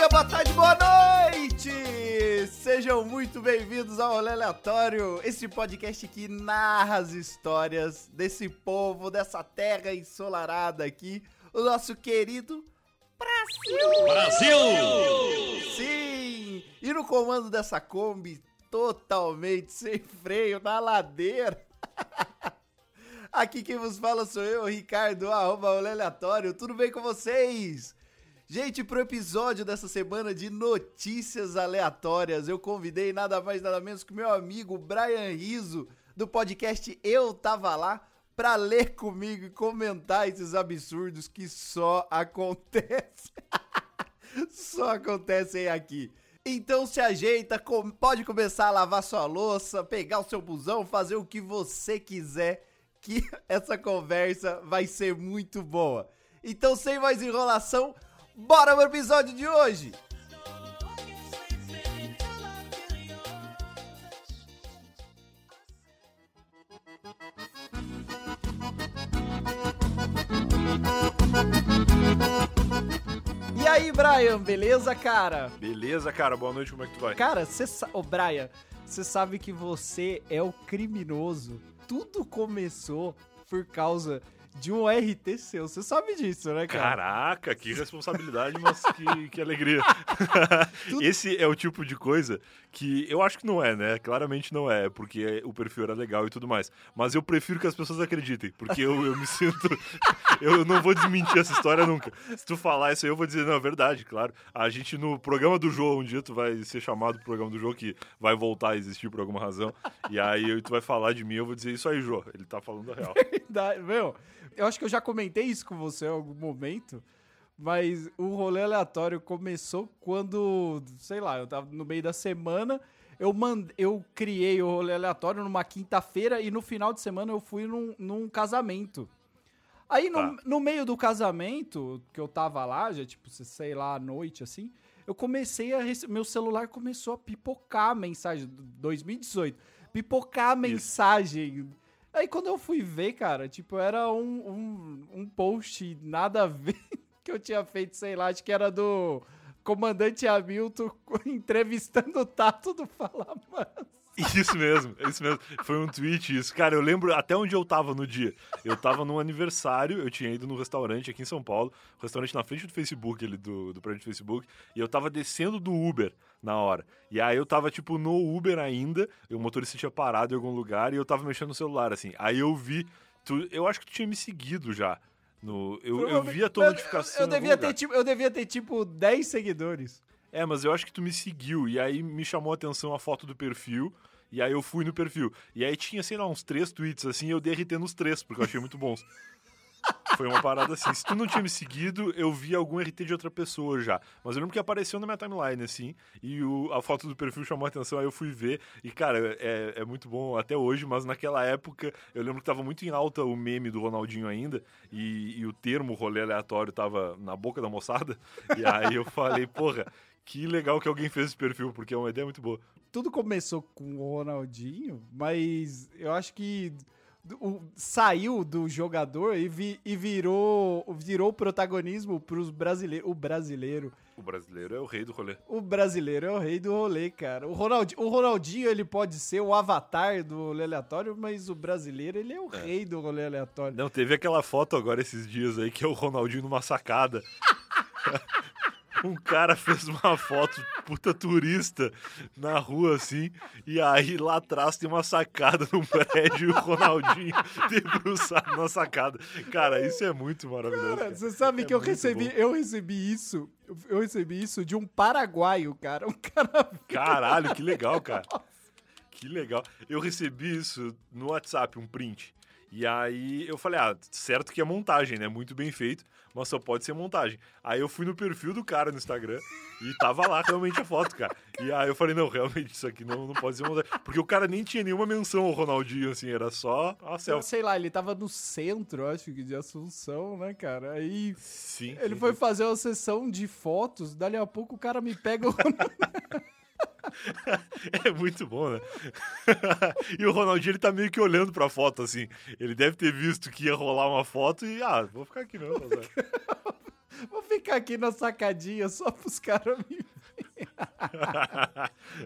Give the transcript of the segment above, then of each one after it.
dia, boa tarde, boa noite! Sejam muito bem-vindos ao Rolê Aleatório, esse podcast que narra as histórias desse povo, dessa terra ensolarada aqui, o nosso querido Brasil! Brasil! Sim! E no comando dessa Kombi, totalmente sem freio, na ladeira. Aqui quem vos fala sou eu, Ricardo, arroba Rolê Aleatório. Tudo bem com vocês? Gente, pro episódio dessa semana de notícias aleatórias, eu convidei nada mais nada menos que meu amigo Brian Riso, do podcast Eu Tava Lá, pra ler comigo e comentar esses absurdos que só acontecem. só acontecem aqui. Então se ajeita, pode começar a lavar sua louça, pegar o seu busão, fazer o que você quiser, que essa conversa vai ser muito boa. Então, sem mais enrolação, Bora pro episódio de hoje! E aí, Brian, beleza, cara? Beleza, cara, boa noite, como é que tu vai? Cara, você sabe. Ô, Brian, você sabe que você é o criminoso. Tudo começou por causa de um RT seu. Você sabe disso, né, cara? Caraca, que responsabilidade, mas que, que alegria. Esse é o tipo de coisa que eu acho que não é, né? Claramente não é, porque o perfil era legal e tudo mais. Mas eu prefiro que as pessoas acreditem, porque eu, eu me sinto. eu não vou desmentir essa história nunca. Se tu falar isso aí, eu vou dizer, não, é verdade, claro. A gente no programa do jogo, um dia tu vai ser chamado pro programa do jogo, que vai voltar a existir por alguma razão. E aí tu vai falar de mim, eu vou dizer isso aí, Jô. Ele tá falando a real. Verdade, meu. Eu acho que eu já comentei isso com você em algum momento. Mas o rolê aleatório começou quando, sei lá, eu tava no meio da semana, eu, mand... eu criei o rolê aleatório numa quinta-feira e no final de semana eu fui num, num casamento. Aí no, tá. no, meio do casamento, que eu tava lá, já tipo, sei lá, à noite assim, eu comecei a. Rece... Meu celular começou a pipocar a mensagem. 2018. Pipocar a mensagem Aí quando eu fui ver, cara, tipo, era um, um, um post nada a ver que eu tinha feito, sei lá, acho que era do comandante Hamilton entrevistando o Tato do Fala Mansa. Isso mesmo, isso mesmo. Foi um tweet isso. Cara, eu lembro até onde eu tava no dia. Eu tava num aniversário, eu tinha ido num restaurante aqui em São Paulo, um restaurante na frente do Facebook, ali, do, do prédio do Facebook, e eu tava descendo do Uber na hora. E aí eu tava, tipo, no Uber ainda, o motorista tinha parado em algum lugar e eu tava mexendo no celular, assim. Aí eu vi. Tu, eu acho que tu tinha me seguido já. No, eu, eu vi a tua eu, notificação. Eu, devia ter, tipo, eu devia ter, tipo, 10 seguidores. É, mas eu acho que tu me seguiu. E aí me chamou a atenção a foto do perfil. E aí eu fui no perfil. E aí tinha, sei lá, uns três tweets assim, eu derritei nos três, porque eu achei muito bons. Foi uma parada assim. Se tu não tinha me seguido, eu vi algum RT de outra pessoa já. Mas eu lembro que apareceu na minha timeline, assim, e o, a foto do perfil chamou a atenção, aí eu fui ver. E, cara, é, é muito bom até hoje, mas naquela época eu lembro que tava muito em alta o meme do Ronaldinho ainda, e, e o termo rolê aleatório tava na boca da moçada. E aí eu falei, porra, que legal que alguém fez esse perfil, porque é uma ideia muito boa. Tudo começou com o Ronaldinho, mas eu acho que o, saiu do jogador e, vi, e virou virou protagonismo para os brasileiros. O brasileiro. O brasileiro é o rei do rolê. O brasileiro é o rei do rolê, cara. O Ronaldinho, o Ronaldinho ele pode ser o avatar do rolê aleatório, mas o brasileiro ele é o é. rei do rolê aleatório. Não, teve aquela foto agora esses dias aí que é o Ronaldinho numa sacada. um cara fez uma foto puta turista na rua assim, e aí lá atrás tem uma sacada no prédio e o Ronaldinho debruçado na sacada. Cara, isso é muito maravilhoso. Cara, você sabe é que eu recebi, bom. eu recebi isso, eu recebi isso de um paraguaio, cara. Um cara. Caralho, que legal, cara. Que legal. Eu recebi isso no WhatsApp, um print. E aí eu falei, ah, certo que é montagem, né? Muito bem feito, mas só pode ser montagem. Aí eu fui no perfil do cara no Instagram e tava lá realmente a foto, cara. E aí eu falei, não, realmente isso aqui não, não pode ser montagem. Porque o cara nem tinha nenhuma menção ao Ronaldinho, assim, era só a selfie. Sei lá, ele tava no centro, acho que, de Assunção, né, cara? Aí sim, ele sim, foi fazer uma sessão de fotos, dali a pouco o cara me pega o. é muito bom, né? e o Ronaldinho, ele tá meio que olhando pra foto, assim. Ele deve ter visto que ia rolar uma foto e, ah, vou ficar aqui não. Vou ficar aqui na sacadinha só pros caras me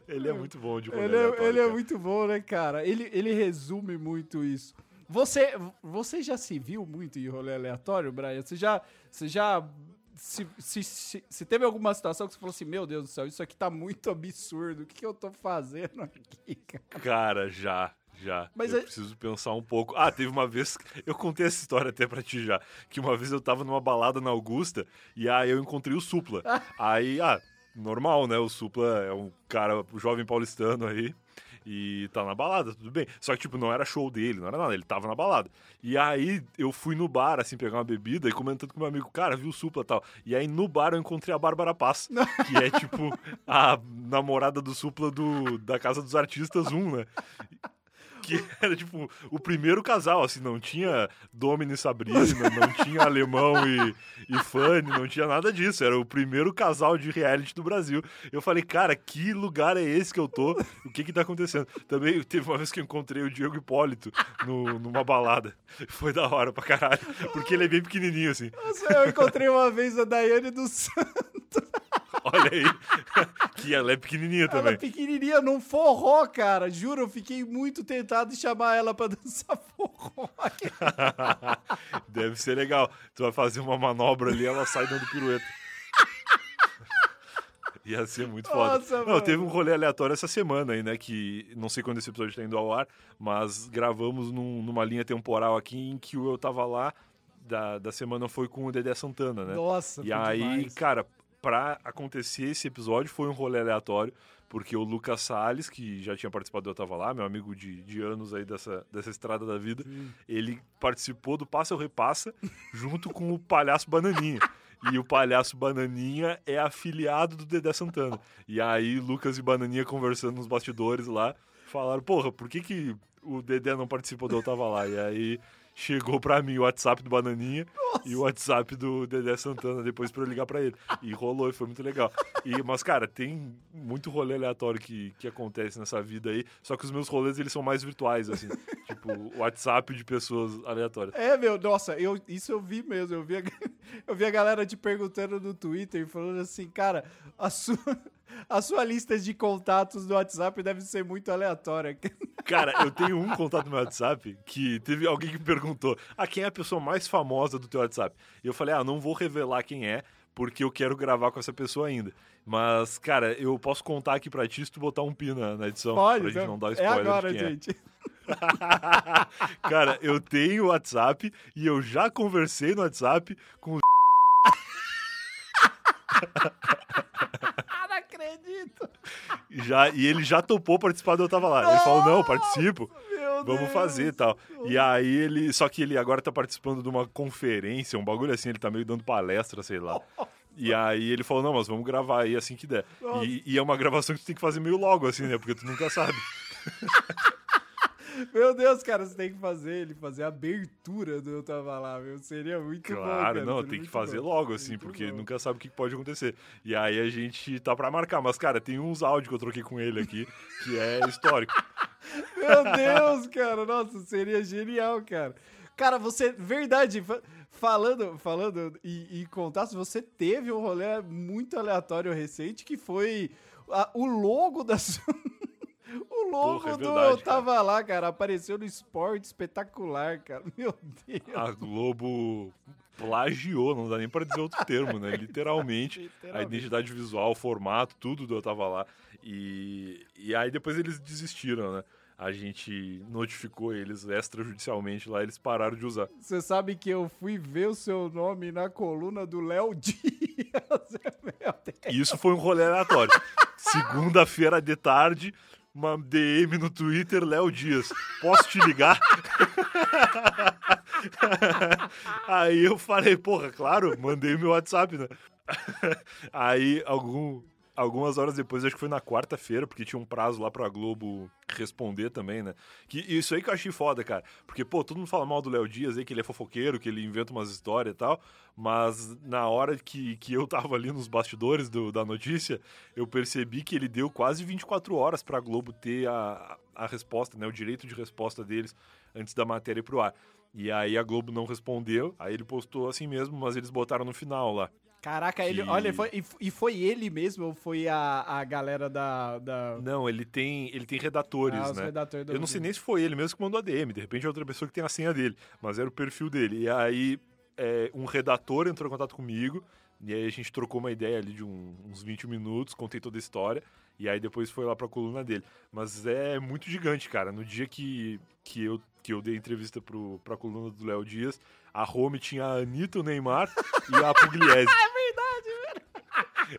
ele é muito bom de ele, é, ele é muito bom, né, cara? Ele, ele resume muito isso. Você, você já se viu muito em rolê aleatório, Brian? Você já, você já se, se, se, se, teve alguma situação que você falou assim, meu Deus do céu, isso aqui tá muito absurdo, o que, que eu tô fazendo aqui, cara? Cara, já, já. Mas eu é- preciso pensar um pouco. Ah, teve uma vez. Eu contei essa história até pra ti já. Que uma vez eu tava numa balada na Augusta e aí eu encontrei o Supla. aí, ah, normal, né? O Supla é um cara jovem paulistano aí. E tá na balada, tudo bem. Só que, tipo, não era show dele, não era nada, ele tava na balada. E aí eu fui no bar, assim, pegar uma bebida e comentando com meu amigo, cara, viu o Supla e tal. E aí no bar eu encontrei a Bárbara Paz, que é, tipo, a namorada do Supla do, da Casa dos Artistas 1, né? Que era tipo o primeiro casal, assim, não tinha Domini e Sabrina, não tinha Alemão e, e Fanny, não tinha nada disso, era o primeiro casal de reality do Brasil. Eu falei, cara, que lugar é esse que eu tô? O que que tá acontecendo? Também teve uma vez que eu encontrei o Diego Hipólito no, numa balada, foi da hora pra caralho, porque ele é bem pequenininho, assim. Nossa, eu encontrei uma vez a Daiane do Santos. Olha aí, que ela é pequenininha Ela também. é pequenininha num forró, cara. Juro, eu fiquei muito tentado de chamar ela pra dançar forró. Deve ser legal. Tu vai fazer uma manobra ali, ela sai dando pirueta. Ia ser muito foda. Não, teve um rolê aleatório essa semana aí, né? Que não sei quando esse episódio tá indo ao ar, mas gravamos num- numa linha temporal aqui em que eu tava lá da, da semana foi com o Dedé Santana, né? Nossa, E aí, demais. cara, pra acontecer esse episódio foi um rolê aleatório, porque o Lucas Salles, que já tinha participado do Eu Tava Lá, meu amigo de, de anos aí dessa, dessa estrada da vida, ele participou do Passa ou Repassa junto com o Palhaço Bananinha. E o Palhaço Bananinha é afiliado do Dedé Santana. E aí, Lucas e Bananinha conversando nos bastidores lá, falaram, porra, por que, que o Dedé não participou do Eu Tava Lá? E aí chegou pra mim o WhatsApp do Bananinha e o WhatsApp do Dedé Santana depois pra eu ligar pra ele. E rolou, e foi muito legal. E, mas, cara, tem muito rolê aleatório que, que acontece nessa vida aí, só que os meus rolês, eles são mais virtuais, assim. tipo, WhatsApp de pessoas aleatórias. É, meu, nossa, eu, isso eu vi mesmo. Eu vi, a, eu vi a galera te perguntando no Twitter, falando assim, cara, a sua, a sua lista de contatos do WhatsApp deve ser muito aleatória. Cara, eu tenho um contato no meu WhatsApp que teve alguém que me perguntou: ah, quem é a pessoa mais famosa do teu WhatsApp? E eu falei: ah, não vou revelar quem é, porque eu quero gravar com essa pessoa ainda. Mas, cara, eu posso contar aqui pra ti se tu botar um pi na, na edição. Pode, pra gente então. não dar é spoiler. de agora, quem é. gente. Cara, eu tenho WhatsApp e eu já conversei no WhatsApp com o. Acredito. Já, e ele já topou participar do Eu Tava Lá. Ele falou: não, participo. Meu Vamos Deus. fazer e tal. E aí ele. Só que ele agora tá participando de uma conferência, um bagulho assim, ele tá meio dando palestra, sei lá. E aí ele falou, não, mas vamos gravar aí assim que der. E, e é uma gravação que tu tem que fazer meio logo, assim, né? Porque tu nunca sabe. Meu Deus, cara, você tem que fazer ele, fazer a abertura do Eu Tava Lá, meu. Seria muito bom, Claro, não, seria tem que fazer bom. logo, assim, Muito porque bom. nunca sabe o que pode acontecer. E aí a gente tá pra marcar. Mas, cara, tem uns áudios que eu troquei com ele aqui, que é histórico. Meu Deus, cara, nossa, seria genial, cara. Cara, você, verdade, fa- falando, falando e, e contar, se você teve um rolê muito aleatório recente que foi a- o logo da sua... O logo Porra, é do verdade, Eu Tava Lá, cara, apareceu no esporte espetacular, cara. Meu Deus. A Globo plagiou, não dá nem pra dizer outro termo, né? Literalmente. A Literalmente. identidade visual, o formato, tudo do Eu Tava Lá. E, e aí depois eles desistiram, né? A gente notificou eles extrajudicialmente lá, eles pararam de usar. Você sabe que eu fui ver o seu nome na coluna do Léo Dias. E isso foi um rolê aleatório. Segunda-feira de tarde, uma DM no Twitter, Léo Dias. Posso te ligar? Aí eu falei, porra, claro, mandei meu WhatsApp, né? Aí, algum, algumas horas depois, acho que foi na quarta-feira, porque tinha um prazo lá pra Globo responder também, né? Que isso aí que eu achei foda, cara. Porque, pô, todo mundo fala mal do Léo Dias aí, que ele é fofoqueiro, que ele inventa umas histórias e tal. Mas na hora que, que eu tava ali nos bastidores do- da notícia, eu percebi que ele deu quase 24 horas pra Globo ter a, a resposta, né? O direito de resposta deles antes da matéria ir pro ar. E aí a Globo não respondeu, aí ele postou assim mesmo, mas eles botaram no final lá. Caraca, ele, Que- olha, foi, e foi ele mesmo ou foi a, a galera da. da Não, ele tem, ele tem redatores, ah, né? redatores Eu não sei nem se foi ele mesmo que mandou a DM, de repente é outra pessoa que tem a senha dele, mas era o perfil dele. E aí é, um redator entrou em contato comigo, e aí a gente trocou uma ideia ali de um- uns 20 minutos, contei toda a história, e aí depois foi lá pra coluna dele. Mas é muito gigante, cara. No dia que, que, eu, que eu dei entrevista pro, pra coluna do Léo Dias, a home tinha a Anitta, o Neymar e a Pugliese.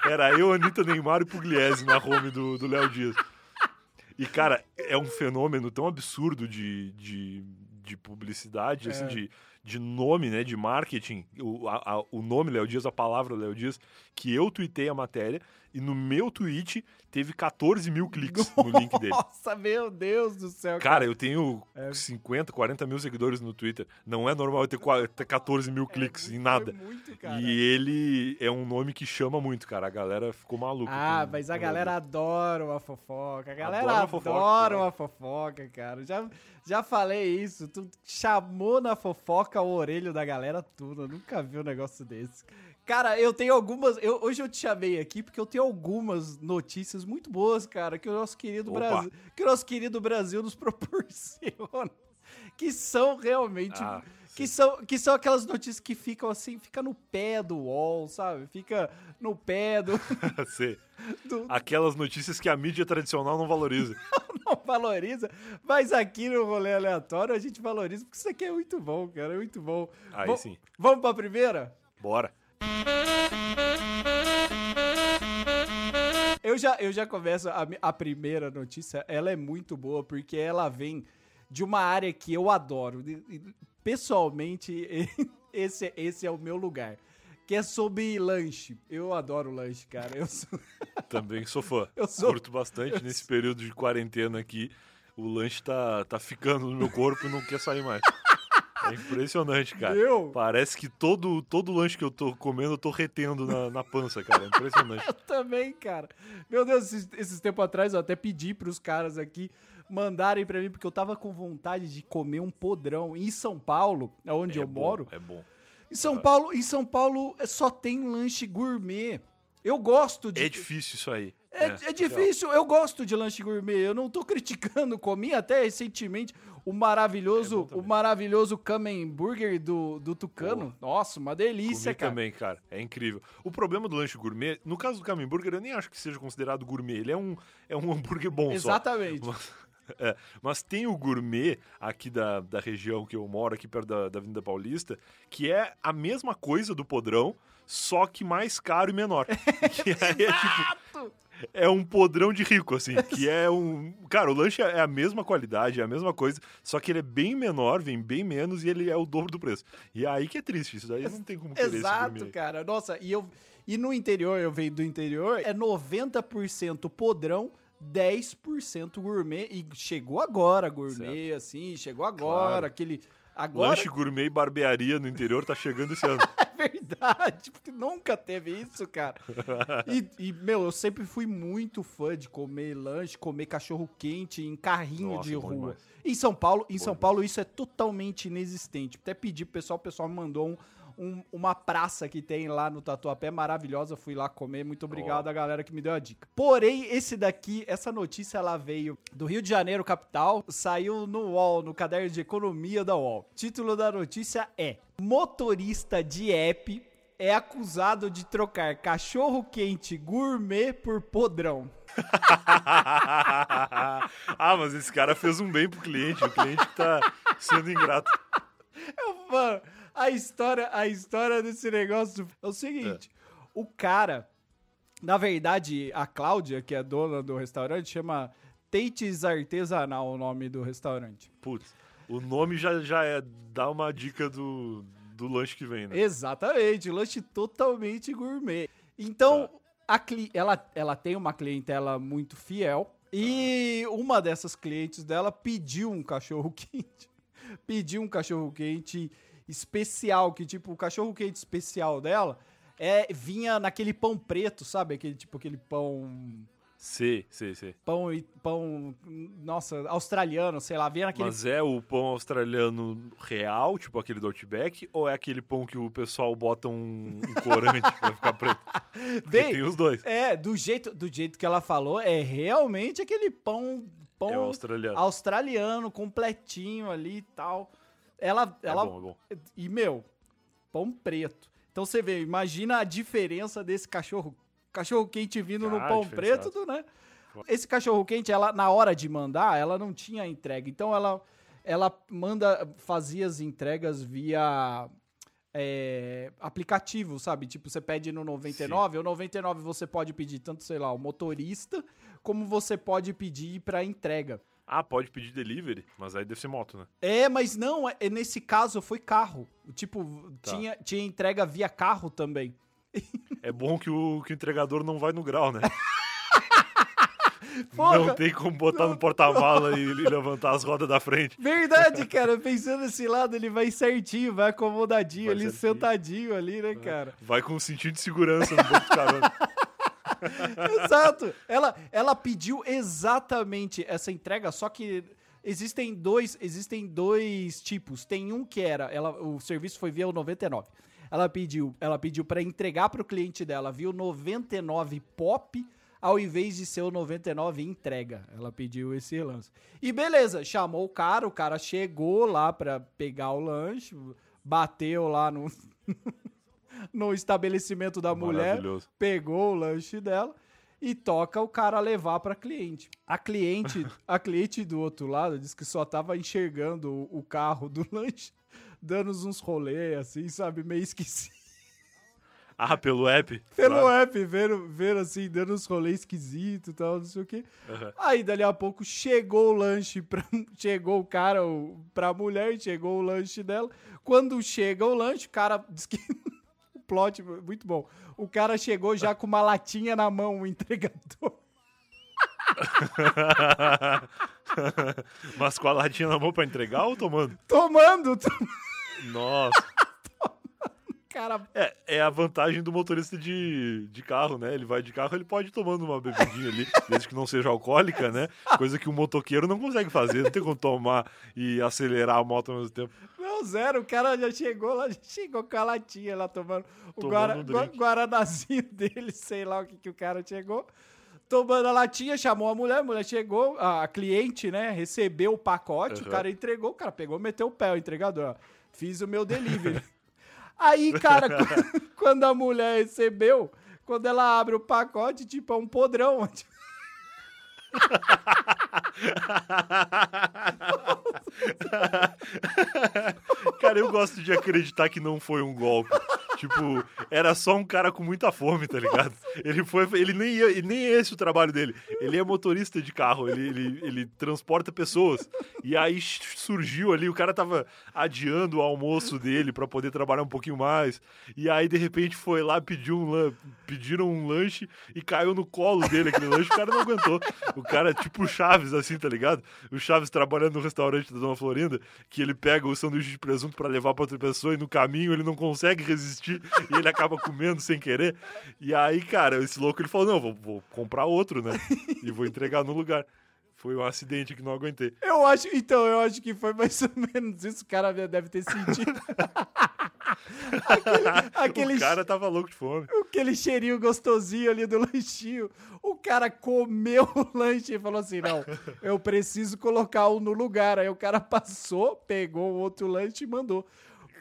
Era eu, Anitta, Neymar e Pugliese na home do do Léo Dias. E, cara, é um fenômeno tão absurdo de, de, de publicidade, assim, É. de, de nome, né, de marketing. O, a- a- o nome Léo Dias, a palavra Léo Dias, que eu tuitei a matéria e no meu tweet teve 14 mil cliques no link dele. Nossa, meu Deus do céu. Cara, eu tenho É. 50, 40 mil seguidores no Twitter. Não é normal eu ter, qua- ter 14 mil cliques em nada. Foi muito, cara. E ele é um nome que chama muito, cara. A galera ficou maluca. Ah, com- mas a galera adora uma fofoca. A galera Adora adora, uma fofoca, uma fofoca, cara. Já, já falei isso. Tu chamou na fofoca o orelho da galera tudo. Eu nunca vi um negócio desse. Cara, eu tenho algumas. eu- hoje eu te chamei aqui porque eu tenho algumas notícias muito boas, cara, que o nosso querido Opa. Brasil. Que o nosso querido Brasil nos proporciona. Que são realmente. Ah, que, são, que são aquelas notícias que ficam assim, fica no pé do UOL, sabe? Fica no pé do. Do Aquelas notícias que a mídia tradicional não valoriza. não valoriza, mas aqui no rolê aleatório a gente valoriza, porque isso aqui é muito bom, cara, é muito bom. Aí sim. Vamos pra primeira? Bora. Eu já, eu já começo, a, a primeira notícia, ela é muito boa, porque ela vem de uma área que eu adoro. Pessoalmente, esse, esse é o meu lugar. Que é sobre lanche. Eu adoro lanche, cara. Eu sou... Também sou fã. Eu sou- Curto bastante nesse período de quarentena aqui. O lanche tá, tá ficando no meu corpo e não quer sair mais. É impressionante, cara. Meu? Parece que todo, todo lanche que eu tô comendo, eu tô retendo na, na pança, cara. É impressionante. Eu também, cara. Meu Deus, esses, esses tempos atrás eu até pedi pros caras aqui mandarem pra mim, porque eu tava com vontade de comer um podrão em São Paulo, onde É eu bom, moro. É bom. Em São Paulo, em São Paulo é, só tem lanche gourmet. Eu gosto de. É difícil isso aí. É, é difícil, eu gosto de lanche gourmet. Eu não tô criticando, comi até recentemente o É maravilhoso, também. o maravilhoso Kamen Burger do, do Tucano. Nossa, uma delícia, Comi cara. também, cara. É incrível. O problema do lanche gourmet, no caso do Camin Burger, eu nem acho que seja considerado gourmet. Ele é um, é um hambúrguer bom só. Exatamente. Mas, é, mas tem o gourmet aqui da, da região que eu moro, aqui perto da, da Avenida Paulista, que é a mesma coisa do podrão, só que mais caro e menor. que aí é tipo. É um podrão de rico, assim. Que é um. Cara, o lanche é a mesma qualidade, é a mesma coisa, só que ele é bem menor, vem bem menos e ele é o dobro do preço. E é aí que é triste, isso daí não tem como querer Exato, cara. Nossa, e eu e no interior, eu venho do interior, é 90% podrão, 10% gourmet e chegou agora gourmet assim, chegou agora, Claro. aquele agora Lanche gourmet e barbearia no interior tá chegando esse ano. é verdade, porque nunca teve isso, cara. E, e, meu, eu sempre fui muito fã de comer lanche, comer cachorro quente em carrinho Nossa, de bom rua. demais. Em São Paulo, em São. Paulo isso é totalmente inexistente. Até pedi pro pessoal, o pessoal me mandou um- um- uma praça que tem lá no Tatuapé maravilhosa, fui lá comer. Muito obrigado Ó. a galera que me deu a dica. Porém, esse daqui, essa notícia ela veio do Rio de Janeiro, capital, saiu no UOL, no caderno de economia da UOL. Título da notícia é: Motorista de app é acusado de trocar cachorro quente gourmet por podrão. ah, mas esse cara fez um bem pro cliente. O cliente tá sendo ingrato. A história, a história desse negócio é o seguinte: o cara, na verdade, a Cláudia, que é dona do restaurante, chama Tates Artesanal o nome do restaurante. Putz, o nome já, já é, dá uma dica do, do lanche que vem, né? Exatamente, lanche totalmente gourmet. Então, a cli ela, ela tem uma clientela muito fiel. E uma dessas clientes dela pediu um cachorro quente. pediu um cachorro quente especial, que tipo, o cachorro quente especial dela é vinha naquele pão preto, sabe? Aquele tipo aquele pão Sei, sei, sei. Pão, e- pão, nossa, australiano, sei lá, vem aquele... Mas é o pão australiano real, tipo aquele do Outback, ou é aquele pão que o pessoal bota um, um corante pra ficar preto? Bem, tem os dois. É, do jeito, do jeito que ela falou, é realmente aquele pão, pão É australiano. australiano, completinho ali e tal. Ela, É ela bom, é bom. e meu, pão preto. Então você vê, imagina a diferença desse cachorro, cachorro quente vindo no Ah, pão diferenciado. preto, né? Esse cachorro quente, ela na hora de mandar, ela não tinha entrega. Então ela ela manda fazia as entregas via é, aplicativo, sabe? Tipo, você pede no 99, o 99 você pode pedir tanto, sei lá, o motorista, como você pode pedir pra entrega. Ah, pode pedir delivery, mas aí deve ser moto, né? É, mas não, é, nesse caso foi carro. Tipo, Tá. tinha, tinha entrega via carro também. É bom que o, que o entregador não vai no grau, né? Porra, não tem como botar no porta-mala e, levantar as rodas da frente. Verdade, cara. Pensando nesse lado, ele vai certinho, vai acomodadinho Vai ali, certinho. sentadinho ali, né, cara? Vai com um cintinho de segurança no banco de carona. Exato. Ela, ela pediu exatamente essa entrega, só que existem dois, existem dois tipos. Tem um que era, ela, o serviço foi via o 99. Ela pediu, ela pediu para entregar para o cliente dela via o 99 pop ao invés de ser o 99 entrega. Ela pediu esse lance. E beleza, chamou o cara, o cara chegou lá para pegar o lanche, bateu lá no no estabelecimento da mulher pegou o lanche dela e toca o cara levar pra cliente. A cliente, a cliente do outro lado disse que só tava enxergando o, carro do lanche, dando uns rolê assim, sabe, meio esquisito. Ah, pelo app? Pelo Claro. app, vendo, vendo assim, dando uns rolês esquisitos e tal, não sei o quê. Aham. Aí, dali a pouco, chegou o lanche, pra, chegou o cara o, pra mulher, chegou o lanche dela. Quando chega o lanche, o cara diz que... plot, muito bom. O cara chegou já com uma latinha na mão, o entregador. Mas com a latinha na mão pra entregar ou tomando? Tomando, tom- Nossa. cara... É, é a vantagem do motorista de, de carro, né? Ele vai de carro, ele pode ir tomando uma bebidinha ali, desde que não seja alcoólica, né? Coisa que o motoqueiro não consegue fazer. Não tem como tomar e acelerar a moto ao mesmo tempo. Zero, o cara já chegou lá, já chegou com a latinha lá tomando o Tomando guara, um guaranazinho dele, sei lá o que, que o cara chegou. Tomando a latinha, chamou a mulher, a mulher chegou, a cliente, né, recebeu o pacote, o Aham. cara entregou, o cara pegou, meteu o pé, o entregador, ó, fiz o meu delivery. Aí, cara, quando- a mulher recebeu, quando ela abre o pacote, tipo, é um podrão. Cara, eu gosto de acreditar que não foi um golpe. Tipo, era só um cara com muita fome, tá ligado? Ele foi. Ele nem, ia, e nem é esse o trabalho dele. Ele é motorista de carro, ele, ele, ele transporta pessoas. E aí surgiu ali, o cara tava adiando o almoço dele pra poder trabalhar um pouquinho mais. E aí, de repente, foi lá, pediu um pediram um lanche e caiu no colo dele aquele lanche, o cara não aguentou. O cara, tipo o Chaves, assim, tá ligado? O Chaves trabalhando no restaurante da Dona Florinda, que ele pega o sanduíche de presunto pra levar pra outra pessoa e no caminho ele não consegue resistir e ele acaba comendo sem querer. E aí, cara, esse louco ele falou: não, vou, vou comprar outro, né? E vou entregar no lugar. Foi um acidente que não aguentei. Eu acho, então, eu acho que foi mais ou menos isso, o cara deve ter sentido. aquele, aquele O cara tava louco de fome. aquele cheirinho gostosinho ali do lanchinho. O cara comeu o lanche e falou assim: não, eu preciso colocar um no lugar. Aí o cara passou, pegou o outro lanche e mandou.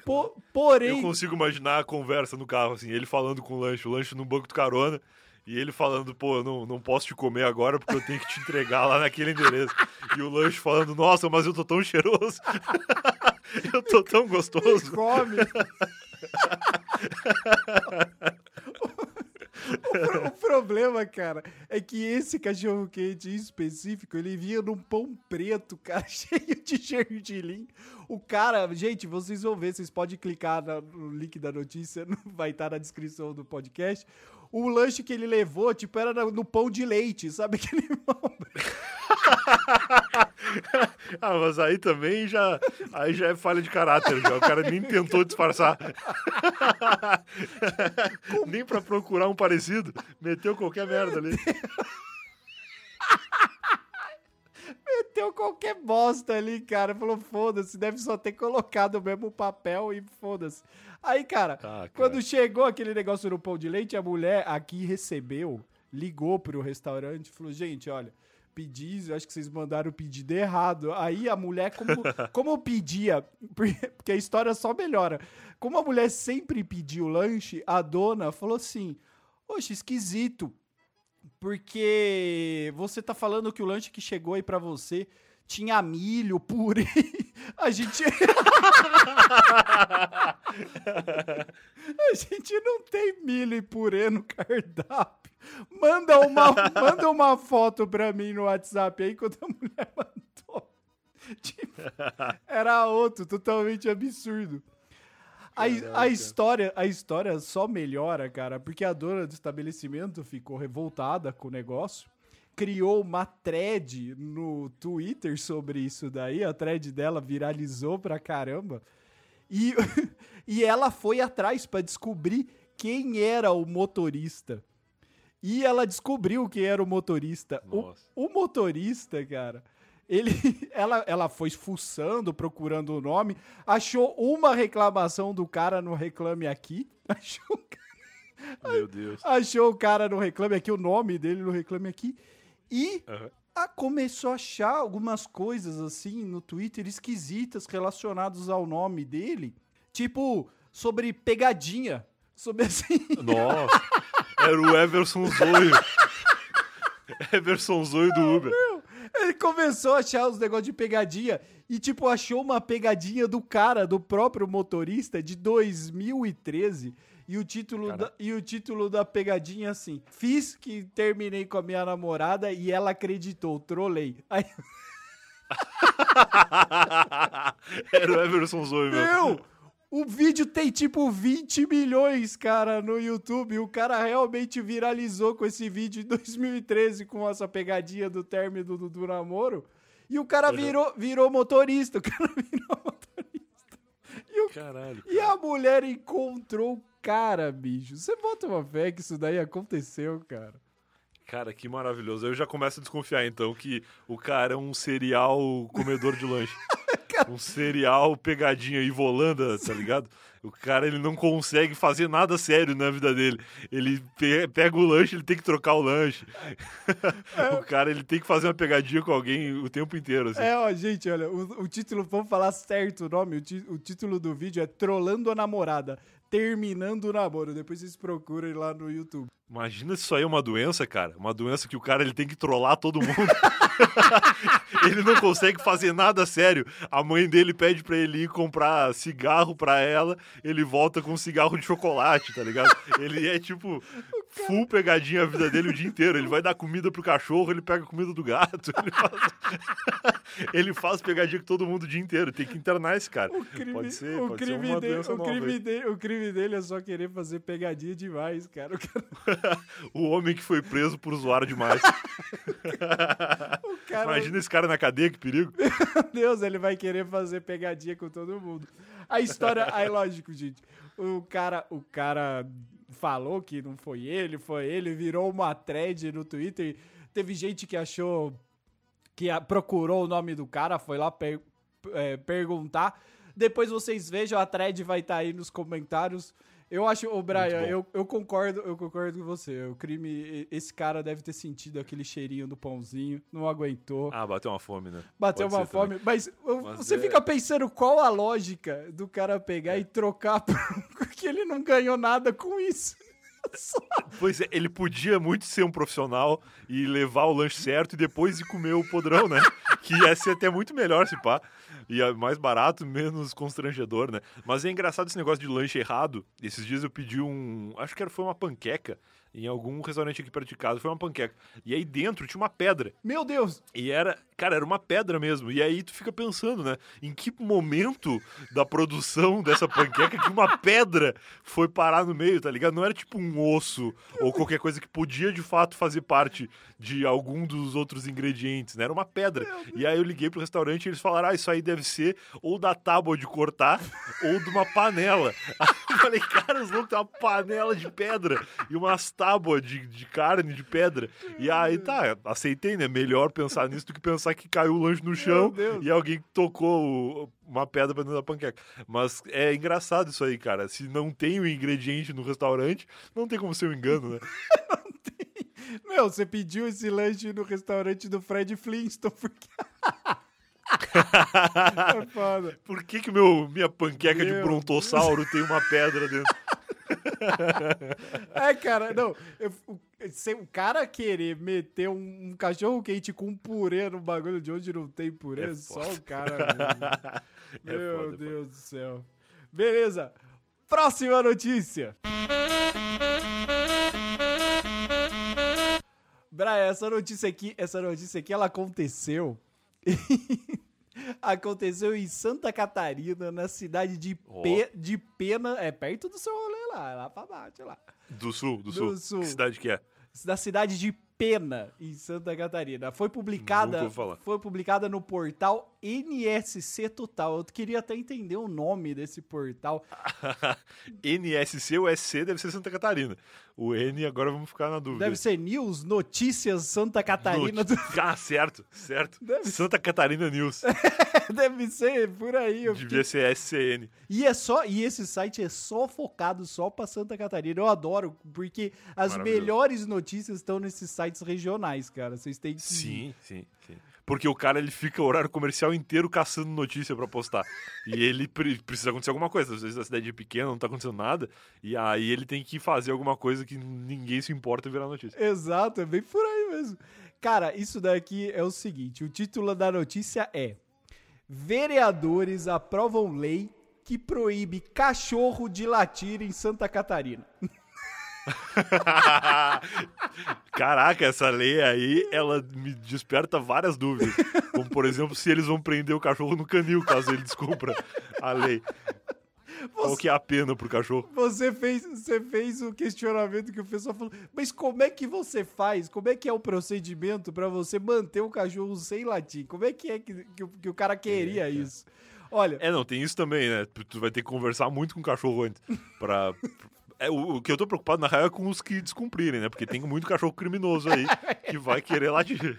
Po- Eu porém, consigo imaginar a conversa no carro, assim, ele falando com o lanche, o lanche no banco do carona, e ele falando, pô, eu não, não posso te comer agora porque eu tenho que te entregar lá naquele endereço. E o lanche falando, nossa, mas eu tô tão cheiroso. eu tô tão gostoso. come. O, pro- o problema, cara, é que esse cachorro quente em específico, ele vinha num pão preto, cara, cheio de gergelim. O cara, gente, vocês vão ver, vocês podem clicar no link da notícia, vai estar na descrição do podcast. O lanche que ele levou, tipo, era no, no pão de leite, sabe aquele pão? Ah, mas aí também já, aí já é falha de caráter, já. O cara nem tentou disfarçar. nem pra procurar um parecido, meteu qualquer merda ali. Meteu qualquer bosta ali, cara. Falou, foda-se, deve só ter colocado o mesmo papel e foda-se. Aí, cara, Tá, cara. quando chegou aquele negócio no pão de leite, a mulher aqui recebeu, ligou pro restaurante e falou: gente, olha, pedi, eu acho que vocês mandaram o pedido errado. Aí a mulher, como, como pedia, porque a história só melhora. Como a mulher sempre pediu lanche, a dona falou assim: Oxe, esquisito. Porque você tá falando que o lanche que chegou aí pra você tinha milho, purê. A gente. A gente não tem milho e purê no cardápio. Manda uma, manda uma foto pra mim no WhatsApp aí quando a mulher mandou. Tipo, era outro, totalmente absurdo. A, a, história, a história só melhora, cara, porque a dona do estabelecimento ficou revoltada com o negócio, criou uma thread no Twitter sobre isso daí, a thread dela viralizou pra caramba, e, e ela foi atrás pra descobrir quem era o motorista. E ela descobriu quem era o motorista. O, o motorista, cara, ele, ela, ela foi fuçando, procurando o nome, achou uma reclamação do cara no Reclame Aqui, achou, Meu Deus. achou o cara no Reclame Aqui, o nome dele no Reclame Aqui, e Aham. ah, começou a achar algumas coisas assim no Twitter esquisitas relacionadas ao nome dele, tipo sobre pegadinha, sobre assim... Nossa. Era o Everson Zoio. Everson Zoio do Uber. Ele começou a achar os negócios de pegadinha e, tipo, achou uma pegadinha do cara, do próprio motorista, de 2013. E o título, Cara. da, e o título da pegadinha é assim: Fiz que terminei com a minha namorada e ela acreditou, trolei. Aí, Era o Everson Zoio, meu. meu, o vídeo tem tipo 20 milhões, cara, no YouTube. O cara realmente viralizou com esse vídeo em 2013 com essa pegadinha do término do, do namoro. E o cara virou, virou motorista. O cara virou motorista. E, o- Caralho. e a mulher encontrou cara, bicho. Você bota uma fé que isso daí aconteceu, cara. Cara, que maravilhoso. Eu já começo a desconfiar, então, que o cara é um serial comedor de lanche. um serial pegadinha e volanda, tá ligado? O cara, ele não consegue fazer nada sério na vida dele. Ele pe- pega o lanche, ele tem que trocar o lanche. o cara, ele tem que fazer uma pegadinha com alguém o tempo inteiro, assim. É, ó, gente, olha, o, o título, vamos falar certo o nome, o, o título do vídeo é Trolando a Namorada, Terminando o Namoro. Depois vocês procurem lá no YouTube. Imagina se isso aí é uma doença, cara. Uma doença que o cara ele tem que trollar todo mundo. ele não consegue fazer nada sério. A mãe dele pede pra ele ir comprar cigarro pra ela, ele volta com um cigarro de chocolate, tá ligado? Ele é tipo full pegadinha a vida dele o dia inteiro. Ele vai dar comida pro cachorro, ele pega a comida do gato. Ele faz, ele faz pegadinha com todo mundo o dia inteiro. Tem que internar esse cara. O crime, pode ser, o pode crime ser uma dele, doença o nova. crime aí. dele, o crime dele é só querer fazer pegadinha demais, cara. O cara, O homem que foi preso por zoar demais. cara Imagina esse cara na cadeia, que perigo. Meu Deus, ele vai querer fazer pegadinha com todo mundo. A história, aí lógico, gente. O cara, o cara falou que não foi ele, foi ele, virou uma thread no Twitter. Teve gente que achou que procurou o nome do cara, foi lá per- é, perguntar. Depois vocês vejam, a thread vai estar aí nos comentários. Eu acho, ô Brian, eu, eu concordo, eu concordo com você. O crime, esse cara deve ter sentido aquele cheirinho do pãozinho, não aguentou. Ah, bateu uma fome, né? Bateu Pode uma também. fome, mas, Mas você é- fica pensando qual a lógica do cara pegar e trocar por- porque ele não ganhou nada com isso. Pois é, ele podia muito ser um profissional e levar o lanche certo e depois ir comer o podrão, né? Que ia ser até muito melhor, se pá. E é mais barato, menos constrangedor, né? Mas é engraçado esse negócio de lanche errado. Esses dias eu pedi um. Acho que era, foi uma panqueca em algum restaurante aqui perto de casa. Foi uma panqueca. E aí dentro tinha uma pedra. Meu Deus, E era, cara, era uma pedra mesmo. E aí tu fica pensando, né? Em que momento da produção dessa panqueca que uma pedra foi parar no meio, tá ligado? Não era tipo um osso ou qualquer coisa que podia de fato fazer parte de algum dos outros ingredientes, né? Era uma pedra. E aí eu liguei pro restaurante e eles falaram: ah, isso aí deve ser ou da tábua de cortar ou de uma panela. Aí Eu falei, cara, os loucos têm uma panela de pedra e umas tábuas de, de carne de pedra. E aí, tá, aceitei, né? Melhor pensar nisso do que pensar que caiu o lanche no chão e alguém tocou o- uma pedra pra dentro da panqueca. Mas é engraçado isso aí, cara. Se não tem o ingrediente no restaurante, não tem como ser um engano, né? Meu, você pediu esse lanche no restaurante do Fred Flintstone, porque... é foda. Por que, que meu, minha panqueca de Meu brontossauro tem uma pedra dentro? É, cara, não. eu- o, se o cara querer meter um, um cachorro quente com purê no bagulho de onde não tem purê, É só foda. o cara. mesmo. É Meu foda, é Deus do céu. Beleza. Próxima notícia. Brian, essa notícia aqui, essa notícia aqui, ela aconteceu. aconteceu em Santa Catarina, na cidade de, Ó. Pe- de Pena, é perto do seu rolê lá, é lá pra baixo, lá. Do sul, do, Do sul. sul. Que cidade que é? da cidade de Pena, em Santa Catarina. Foi publicada, foi publicada no portal NSC Total. Eu queria até entender o nome desse portal. NSC, o SC deve ser Santa Catarina. O N, agora vamos ficar na dúvida. Deve ser News Notícias Santa Catarina. do- Ah, certo, certo. Deve Santa Catarina News. Deve ser por aí. eu Devia ser SCN. E é só e esse site é só focado só pra Santa Catarina. Eu adoro porque as melhores notícias estão nesses sites regionais, cara. Vocês têm que Sim, sim, sim. Porque o cara ele fica o horário comercial inteiro caçando notícia pra postar. E ele pre- precisa acontecer alguma coisa. Às vezes a cidade é pequena, não tá acontecendo nada. E aí ele tem que fazer alguma coisa que ninguém se importa em virar notícia. Exato, é bem por aí mesmo. Cara, isso daqui é o seguinte: o título da notícia é: Vereadores aprovam lei que proíbe cachorro de latir em Santa Catarina. Caraca, essa lei aí, ela me desperta várias dúvidas. Como, por exemplo, se eles vão prender o cachorro no canil, caso ele descumpra a lei. Qual que é a pena pro cachorro? Você fez, você fez o questionamento que o pessoal falou, mas como é que você faz? Como é que é o procedimento pra você manter o cachorro sem latir? Como é que é que, que o- que o cara queria isso? Olha, É, não, tem isso também, né? Tu vai ter que conversar muito com o cachorro antes. Pra. É, o, o que eu tô preocupado, na real, é com os que descumprirem, né? Porque tem muito cachorro criminoso aí que vai querer latir.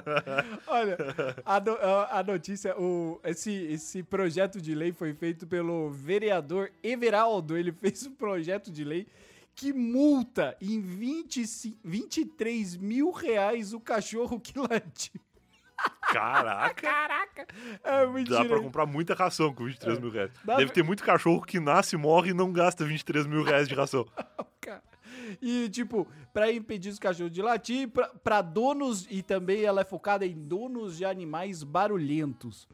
Olha, a, no- a- a notícia, o, esse, esse projeto de lei foi feito pelo vereador Everaldo. Ele fez um projeto de lei que multa em 25, 23 mil reais o cachorro que latiu. Caraca! Caraca! É mentira. Dá pra comprar muita ração com 23 mil reais. Dá Deve pra- ter muito cachorro que nasce, morre e não gasta 23 mil reais de ração. E, tipo, pra impedir os cachorros de latir, pra, pra donos, e também ela é focada em donos de animais barulhentos.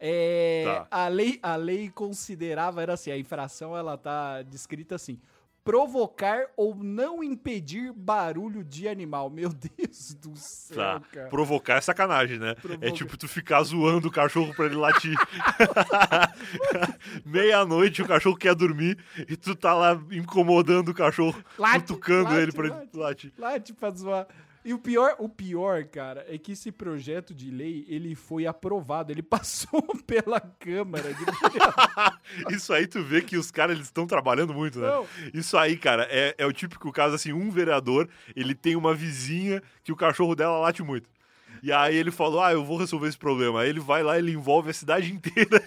É, Tá. a, lei, a lei considerava, era assim, a infração, ela tá descrita assim, provocar ou não impedir barulho de animal. Meu Deus do céu, Tá. cara. Provocar é sacanagem, né? Provoca- É tipo tu ficar zoando o cachorro pra ele latir. Meia-noite o cachorro quer dormir e tu tá lá incomodando o cachorro, Late, cutucando late, ele pra ele late. latir. Late pra zoar. E o pior, o pior, cara, é que esse projeto de lei, ele foi aprovado, ele passou pela Câmara de. Isso aí tu vê que os caras estão trabalhando muito, né? Não. Isso aí, cara, é, é o típico caso assim, um vereador, ele tem uma vizinha que o cachorro dela late muito. E aí ele falou, ah, eu vou resolver esse problema. Aí ele vai lá, ele envolve a cidade inteira.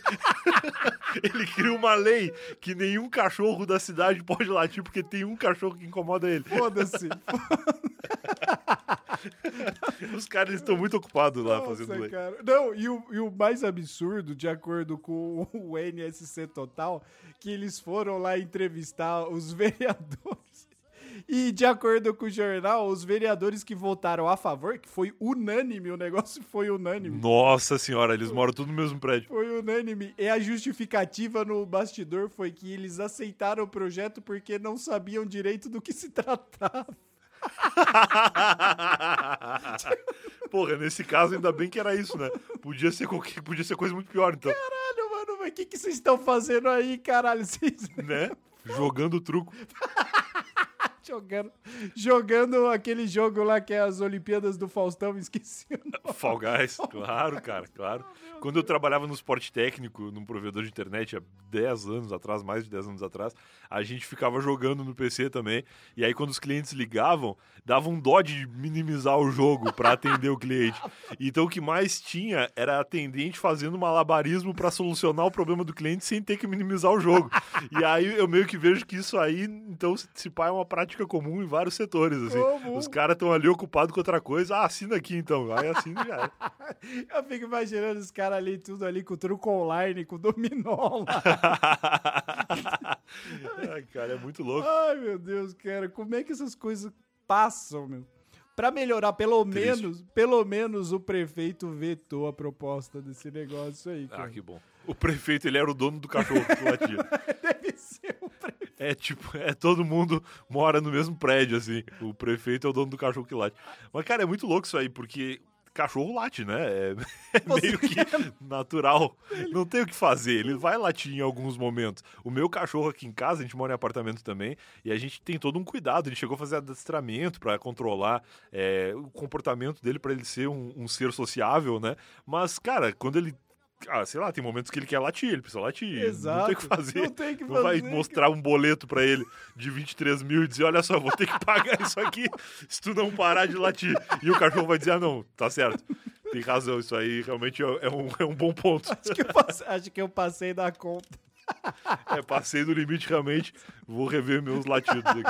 ele cria uma lei que nenhum cachorro da cidade pode latir porque tem um cachorro que incomoda ele. Foda-se. Os caras estão muito ocupados lá Nossa, fazendo lei. cara. Não, e o, e o mais absurdo, de acordo com o NSC Total, que eles foram lá entrevistar os vereadores. E de acordo com o jornal, os vereadores que votaram a favor, que foi unânime, o negócio foi unânime. Nossa senhora, eles moram tudo no mesmo prédio. Foi unânime. E a justificativa no bastidor foi que eles aceitaram o projeto porque não sabiam direito do que se tratava. Porra, nesse caso ainda bem que era isso, né? Podia ser qualquer, podia ser coisa muito pior, então, Caralho, mano, mas o que, que vocês estão fazendo aí, caralho? Vocês... né? Jogando truco. jogando, jogando aquele jogo lá que é as Olimpíadas do Faustão, esqueci. Fall Guys, claro, cara, claro. Quando eu trabalhava no esporte técnico, num provedor de internet, há 10 anos atrás, mais de 10 anos atrás, a gente ficava jogando no PC também. E aí, quando os clientes ligavam, dava um dó de minimizar o jogo para atender o cliente. Então, o que mais tinha era atendente fazendo malabarismo para solucionar o problema do cliente sem ter que minimizar o jogo. E aí, eu meio que vejo que isso aí, então, se pá, é uma prática comum em vários setores. Assim. Os caras estão ali ocupados com outra coisa. Ah, assina aqui então. Aí assina já é. Eu fico imaginando os caras ali, tudo ali com truco online, com dominó lá. Ai, cara, é muito louco. Ai, meu Deus, cara, como é que essas coisas passam, meu? Pra melhorar, pelo Triste. menos, pelo menos o prefeito vetou a proposta desse negócio aí, ah, cara. Ah, que bom. O prefeito, ele era o dono do cachorro latia. Deve ser o prefeito. É tipo, é todo mundo mora no mesmo prédio, assim. O prefeito é o dono do cachorro que late. Mas, cara, é muito louco isso aí, porque cachorro late, né? É, é meio que natural. Não tem o que fazer. Ele vai latir em alguns momentos. O meu cachorro aqui em casa, a gente mora em apartamento também, e a gente tem todo um cuidado. Ele chegou a fazer adestramento para controlar é, o comportamento dele, para ele ser um, um ser sociável, né? Mas, cara, quando ele ah, sei lá, tem momentos que ele quer latir, ele precisa latir. Exato. Não tem o que fazer. Não tem que não fazer. vai mostrar um boleto para ele de 23 mil e dizer: olha só, vou ter que pagar isso aqui se tu não parar de latir. E o cachorro vai dizer: ah, não, tá certo. Tem razão, isso aí realmente é, é um, é um bom ponto. Acho que, passei, acho que eu passei da conta. É, passei do limite realmente. Vou rever meus latidos aqui.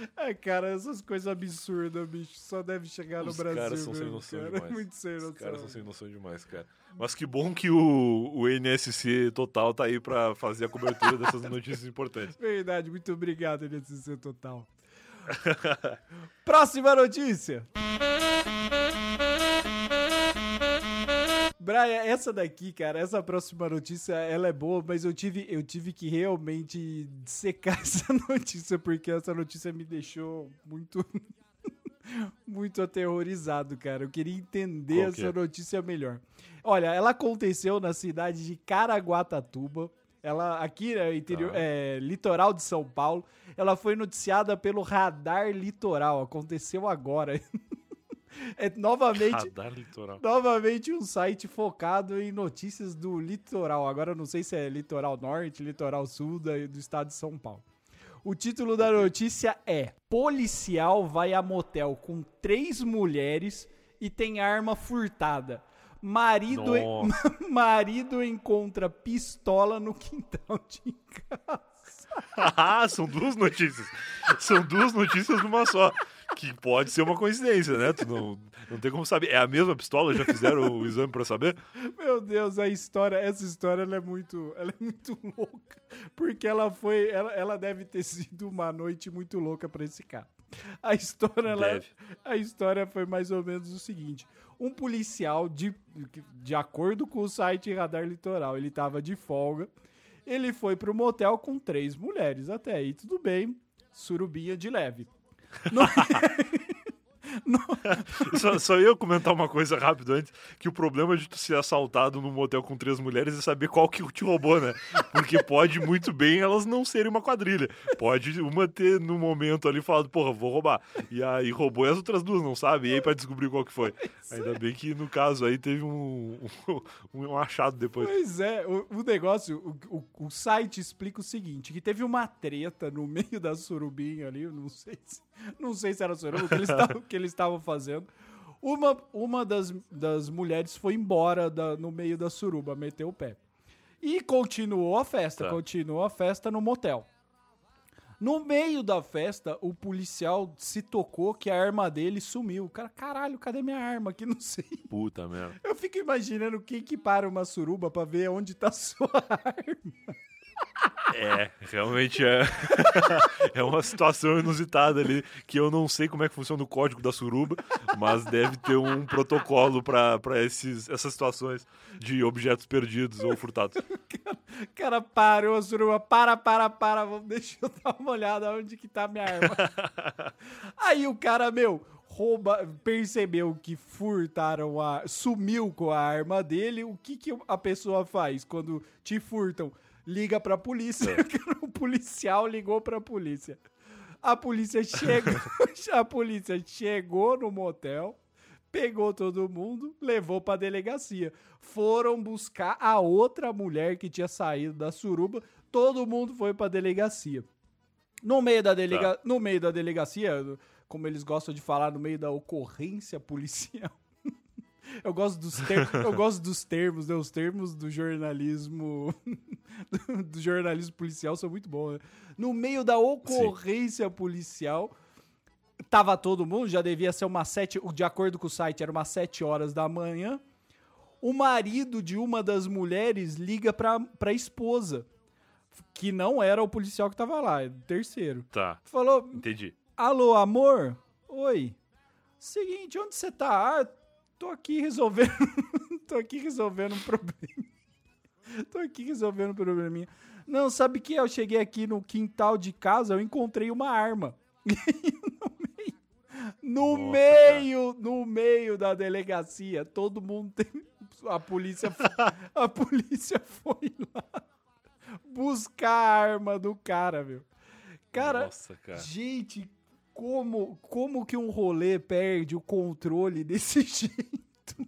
É, cara, essas coisas absurdas, bicho, só deve chegar Os no Brasil. Os caras são mesmo, sem noção cara. demais. Muito sem noção. Os caras são sem noção demais, cara. Mas que bom que o, o NSC Total tá aí pra fazer a cobertura dessas notícias importantes. Verdade, muito obrigado, NSC Total. Próxima notícia. Brian, essa daqui, cara, essa próxima notícia, ela é boa, mas eu tive, eu tive que realmente secar essa notícia, porque essa notícia me deixou muito, muito aterrorizado, cara. Eu queria entender essa é? notícia melhor. Olha, ela aconteceu na cidade de Caraguatatuba, ela aqui é, interior, ah. é, litoral de São Paulo. Ela foi noticiada pelo Radar Litoral. Aconteceu agora. É novamente, novamente um site focado em notícias do litoral. Agora eu não sei se é litoral norte, litoral sul do estado de São Paulo. O título da notícia é: Policial vai a motel com três mulheres e tem arma furtada. Marido, marido encontra pistola no quintal de casa. ah, são duas notícias. São duas notícias numa só. Que pode ser uma coincidência, né? Tu não, não tem como saber. É a mesma pistola? Já fizeram o exame para saber? Meu Deus, a história, essa história ela é muito, ela é muito louca, porque ela foi, ela, ela deve ter sido uma noite muito louca para esse cara. A história, ela, a história foi mais ou menos o seguinte: um policial de, de acordo com o site Radar Litoral, ele estava de folga. Ele foi pro motel com três mulheres. Até aí tudo bem, surubinha de leve. No... só, só ia comentar uma coisa rápido antes, que o problema de tu ser assaltado num motel com três mulheres é saber qual que te roubou, né? Porque pode muito bem elas não serem uma quadrilha. Pode uma ter no momento ali falado, porra, vou roubar. E aí roubou e as outras duas não sabem, e aí pra descobrir qual que foi. Ainda bem que no caso aí teve um, um, um achado depois. Pois é, o, o negócio, o, o, o, site explica o seguinte, que teve uma treta no meio da surubinha ali, não sei se, não sei se era suruba, que tavam, que eles estavam fazendo. Uma, uma das, das mulheres foi embora da, no meio da suruba, meteu o pé. E continuou a festa, tá. continuou a festa no motel. No meio da festa, o policial se tocou que a arma dele sumiu. O cara, caralho, cadê minha arma aqui? Não sei. Puta merda. Eu fico imaginando quem que para uma suruba pra ver onde tá sua arma. É, realmente é. é uma situação inusitada ali, que eu não sei como é que funciona o código da suruba, mas deve ter um protocolo para essas situações de objetos perdidos ou furtados. Cara, cara parou a suruba, para, para, para, vamos, deixa eu dar uma olhada onde que tá minha arma. Aí o cara, meu, rouba, percebeu que furtaram a. sumiu com a arma dele. O que, que a pessoa faz quando te furtam? Liga pra polícia. É. o policial ligou pra polícia. A polícia chegou, a polícia chegou no motel, pegou todo mundo, levou pra delegacia. Foram buscar a outra mulher que tinha saído da suruba, todo mundo foi pra delegacia. No meio da, delega... Tá. no meio da delegacia, como eles gostam de falar, no meio da ocorrência policial. Eu gosto dos, ter... eu gosto dos termos, né? Os termos do jornalismo do jornalismo policial são muito bons. Né? No meio da ocorrência policial, tava todo mundo, já devia ser umas sete, de acordo com o site, era umas sete horas da manhã. O marido de uma das mulheres liga pra, pra esposa, que não era o policial que tava lá, é o terceiro. Tá, Falou, entendi. Alô, amor? Oi. Seguinte, onde você tá? Ah, tô aqui resolvendo. tô aqui resolvendo um problema. tô aqui resolvendo um probleminha. Não, sabe que eu cheguei aqui no quintal de casa, eu encontrei uma arma. no meio, no Nossa, meio, no meio da delegacia, todo mundo tem, a polícia, fo- a polícia foi lá buscar a arma do cara, meu. Cara, Nossa, cara. Gente, como, como que um rolê perde o controle desse jeito?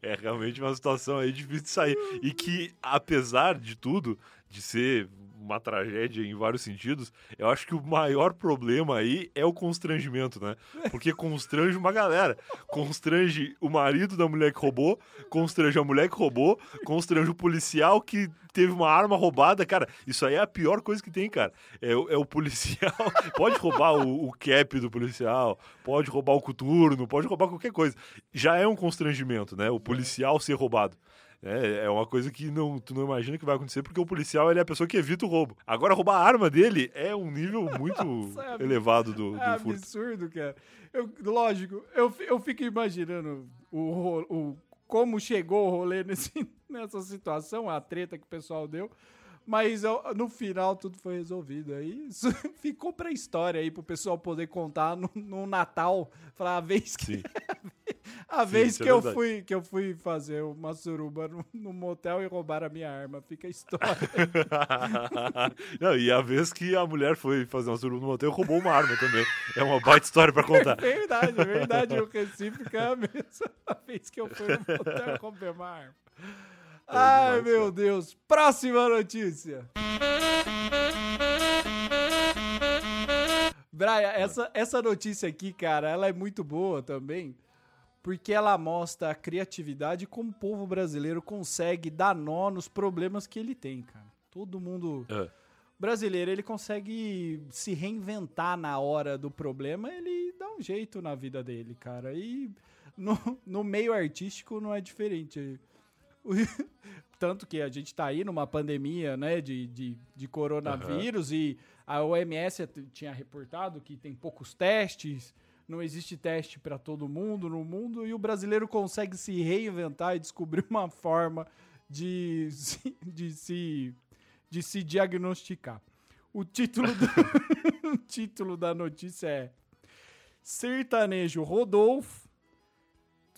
é realmente uma situação aí difícil de sair. E que, apesar de tudo, de ser uma tragédia em vários sentidos, eu acho que o maior problema aí é o constrangimento, né? Porque constrange uma galera. Constrange o marido da mulher que roubou, constrange a mulher que roubou, constrange o policial que teve uma arma roubada. Cara, isso aí é a pior coisa que tem, cara. É, o- é o policial. Pode roubar o, o cap do policial, pode roubar o coturno, pode roubar qualquer coisa. Já é um constrangimento, né? O policial ser roubado. É, é uma coisa que não, tu não imagina que vai acontecer, porque o policial ele é a pessoa que evita o roubo. Agora, roubar a arma dele é um nível muito Nossa, é elevado do, do É furto. absurdo, cara. Eu, lógico, eu, eu fico imaginando o, o, como chegou o rolê nesse, nessa situação, a treta que o pessoal deu. Mas no final tudo foi resolvido. Aí isso ficou pra história aí, pro pessoal poder contar no, no Natal. Falar a vez que. A Sim, vez é que, eu verdade. fui, que eu fui fazer uma suruba no, no motel e roubaram a minha arma. Fica a história. Não, e a vez que a mulher foi fazer uma suruba no motel, roubou uma arma também. É uma baita história pra contar. Verdade, é verdade. O recíproco é a mesma vez que eu fui no motel e roubei uma arma. Ai, demais, meu cara. Deus. Próxima notícia. Brian, essa, essa notícia aqui, cara, ela é muito boa também, porque ela mostra a criatividade como o povo brasileiro consegue dar nó nos problemas que ele tem, cara. Todo mundo É. brasileiro, ele consegue se reinventar na hora do problema, ele dá um jeito na vida dele, cara. E no, no meio artístico não é diferente. Tanto que a gente tá aí numa pandemia, né, de, de, de coronavírus e a OMS tinha reportado que tem poucos testes, não existe teste para todo mundo no mundo e o brasileiro consegue se reinventar e descobrir uma forma de se, de se, de se diagnosticar. O título, do, o título da notícia é Sertanejo Rodolfo.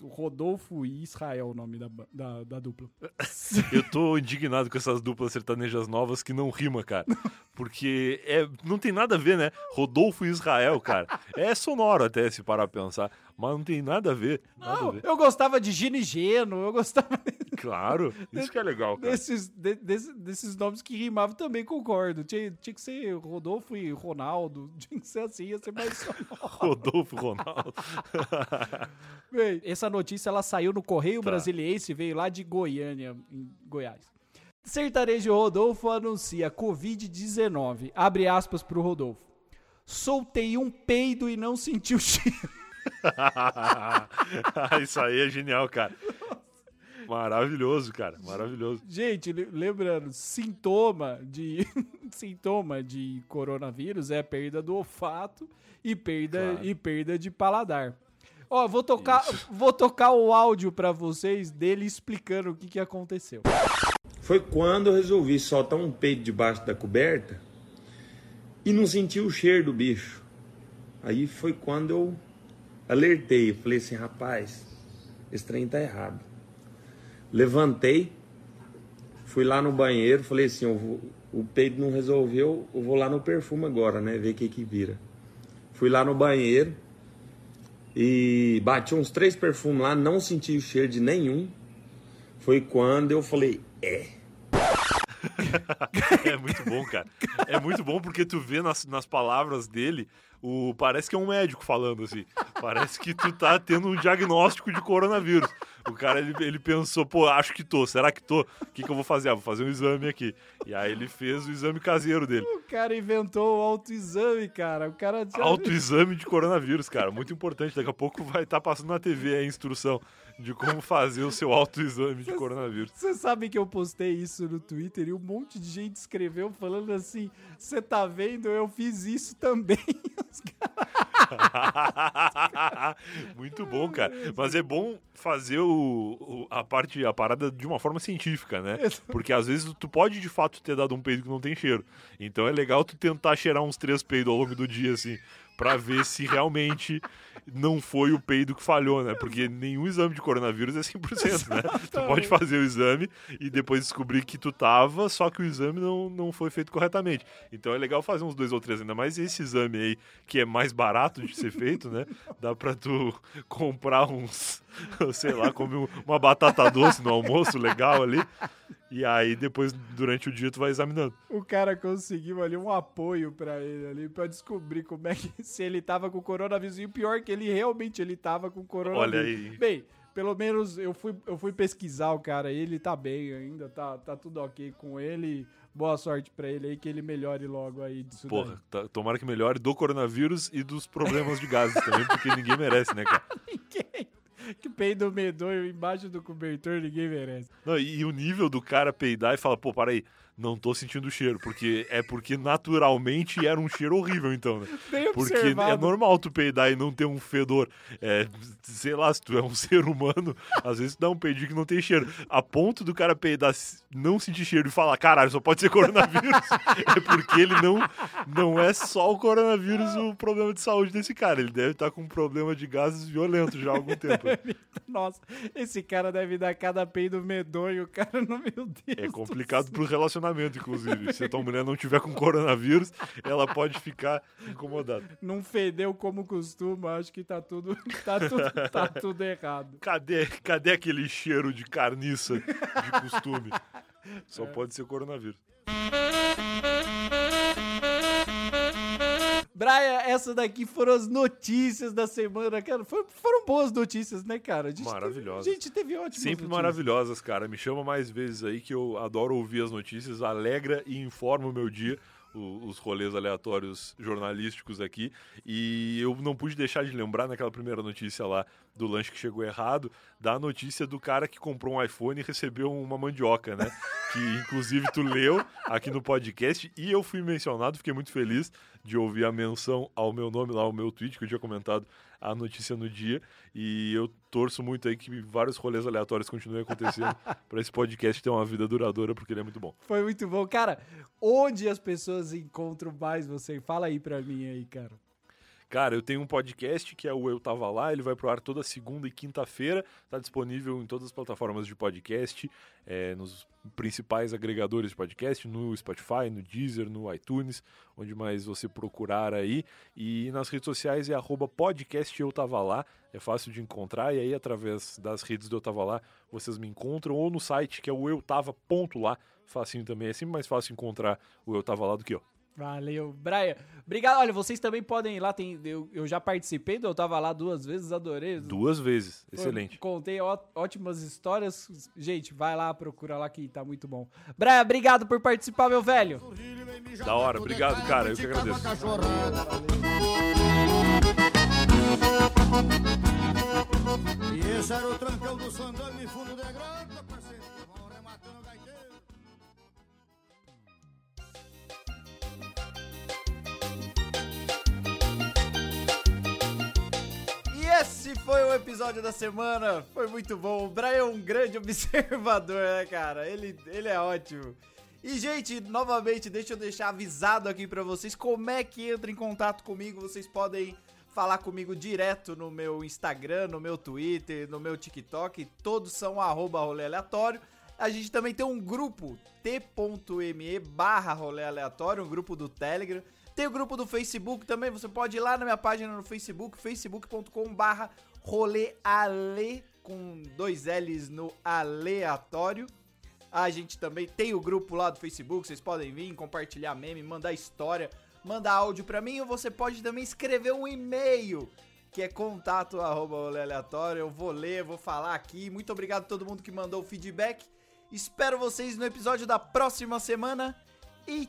Rodolfo e Israel, o nome da, da, da dupla. Eu tô indignado com essas duplas sertanejas novas que não rima, cara. Porque é, não tem nada a ver, né? Rodolfo e Israel, cara. É sonoro até se parar pra pensar. Mas não tem nada a ver. Nada a Não, ver. eu gostava de Gino e Geno, eu gostava Claro, isso que é legal, cara. desses, de- desse- desses nomes que rimavam também, concordo. Tinha, tinha que ser Rodolfo e Ronaldo, tinha que ser assim, ia ser mais sonoro. Rodolfo Ronaldo. Bem, essa notícia ela saiu no Correio Brasiliense, veio lá de Goiânia, em Goiás. Sertanejo Rodolfo anuncia Covid-19. Abre aspas pro Rodolfo. Soltei um peido e não senti o cheiro. isso aí é genial, cara. Maravilhoso, cara. Maravilhoso. Gente, le- lembrando, sintoma de sintoma de coronavírus é perda do olfato e perda Claro. e perda de paladar. Ó, vou tocar, vou tocar o áudio pra vocês dele explicando o que que aconteceu. Foi quando eu resolvi soltar um peito debaixo da coberta e não senti o cheiro do bicho. Aí foi quando eu alertei, falei assim, rapaz, esse trem tá errado. Levantei, fui lá no banheiro, falei assim, vou, o peido não resolveu, eu vou lá no perfume agora, né? Ver o que que vira. Fui lá no banheiro e bati uns três perfumes lá, não senti o cheiro de nenhum. Foi quando eu falei, é. É muito bom, cara. É muito bom porque tu vê nas, nas palavras dele, o, parece que é um médico falando assim. Parece que tu tá tendo um diagnóstico de coronavírus. O cara, ele, ele pensou, pô, acho que tô, será que tô? O que, que eu vou fazer? Ah, vou fazer um exame aqui. E aí ele fez o exame caseiro dele. O cara inventou o autoexame, cara. O cara. Autoexame de coronavírus, cara. Muito importante. Daqui a pouco vai estar passando na TV a instrução de como fazer o seu autoexame de coronavírus. Você sabe que eu postei isso no Twitter e um monte de gente escreveu falando assim: você tá vendo? Eu fiz isso também. Muito bom, cara. Mas é bom fazer o, o- a parte, a parada de uma forma científica, né? Porque às vezes tu pode de fato ter dado um peido que não tem cheiro. Então é legal tu tentar cheirar uns três peidos ao longo do dia, assim, pra ver se realmente não foi o peido que falhou, né? Porque nenhum exame de coronavírus é 100%, né? Tu pode fazer o exame e depois descobrir que tu tava, só que o exame não, não foi feito corretamente. Então é legal fazer uns dois ou três, ainda mais esse exame aí, que é mais barato de ser feito, né? Dá pra tu comprar uns, sei lá, comer uma batata doce no almoço legal ali. E aí depois, durante o dia, tu vai examinando. O cara conseguiu ali um apoio pra ele ali, pra descobrir como é que se ele tava com coronavírus. E o pior é que ele realmente ele tava com coronavírus. Olha aí. Bem, pelo menos eu fui, eu fui pesquisar o cara, ele tá bem ainda, tá, tá tudo ok com ele. Boa sorte pra ele aí, que ele melhore logo aí disso Porra, tá- tomara que melhore do coronavírus e dos problemas de gases também, porque ninguém merece, né, cara? que peido medonho embaixo do cobertor, ninguém merece. Não, e, e o nível do cara peidar e falar, pô, para aí, não tô sentindo o cheiro, porque é porque naturalmente era um cheiro horrível, então, né? Bem Porque observado. é normal tu peidar e não ter um fedor. É, sei lá, se tu é um ser humano, às vezes tu dá um peidinho que não tem cheiro. A ponto do cara peidar, não sentir cheiro e falar, caralho, só pode ser coronavírus. é porque ele não, não é só o coronavírus o problema de saúde desse cara. Ele deve estar com um problema de gases violento já há algum tempo. Nossa, esse cara deve dar cada peido medonho, cara, no meu Deus. É do complicado pro relacionamento, inclusive. Se a tua mulher não tiver com coronavírus, ela pode ficar incomodada. não fedeu como costuma, acho que tá tudo, tá tudo, tá tudo errado. Cadê, cadê aquele cheiro de carniça de costume? Só pode ser coronavírus. Braia, essa daqui foram as notícias da semana, cara. Foi- foram boas notícias, né, cara? A gente Maravilhosas. Teve, gente, teve ótimas Sempre notícias. maravilhosas, cara. Me chama mais vezes aí que eu adoro ouvir as notícias, alegra e informa o meu dia. O- Os rolês aleatórios jornalísticos aqui. E eu não pude deixar de lembrar naquela primeira notícia lá do lanche que chegou errado, da notícia do cara que comprou um iPhone e recebeu uma mandioca, né? Que inclusive tu leu aqui no podcast e eu fui mencionado, fiquei muito feliz de ouvir a menção ao meu nome lá, ao meu tweet, que eu tinha comentado a notícia no dia. E eu torço muito aí que vários rolês aleatórios continuem acontecendo para esse podcast ter uma vida duradoura, porque ele é muito bom. Foi muito bom. Cara, onde as pessoas encontram mais você? Fala aí pra mim aí, cara. Cara, eu tenho um podcast que é o Eu Tava Lá, ele vai pro ar toda segunda e quinta-feira, tá disponível em todas as plataformas de podcast, é, nos principais agregadores de podcast, no Spotify, no Deezer, no iTunes, onde mais você procurar aí, e nas redes sociais é arroba podcast Eu Tava Lá, é fácil de encontrar, e aí através das redes do Eu Tava Lá vocês me encontram, ou no site que é o eu tava ponto lá, facinho também, é sempre mais fácil encontrar o Eu Tava Lá do que eu. Valeu, Braia. Obrigado. Olha, vocês também podem ir lá. Tem, eu, eu já participei, eu tava lá duas vezes, adorei. Duas vezes, Foi- excelente. Contei ó- ótimas histórias. Gente, vai lá, procura lá que tá muito bom. Braia, obrigado por participar, meu velho. Da hora, obrigado, cara, eu que agradeço. E esse era o trancão do Sandame, fundo de esse foi o episódio da semana. Foi muito bom. O Brian é um grande observador, né, cara? Ele, ele é ótimo. E, gente, novamente, deixa eu deixar avisado aqui pra vocês como é que entra em contato comigo. Vocês podem falar comigo direto no meu Instagram, no meu Twitter, no meu TikTok. Todos são arroba rolê aleatório. A gente também tem um grupo, t.me barra rolê aleatório, um grupo do Telegram. Tem o grupo do Facebook também, você pode ir lá na minha página no Facebook, facebook.com barra rolê ale, com dois L's no aleatório. A gente também tem o grupo lá do Facebook, vocês podem vir, compartilhar meme, mandar história, mandar áudio pra mim, ou você pode também escrever um e-mail, que é contato aleatório. Eu vou ler, vou falar aqui. Muito obrigado a todo mundo que mandou o feedback. Espero vocês no episódio da próxima semana e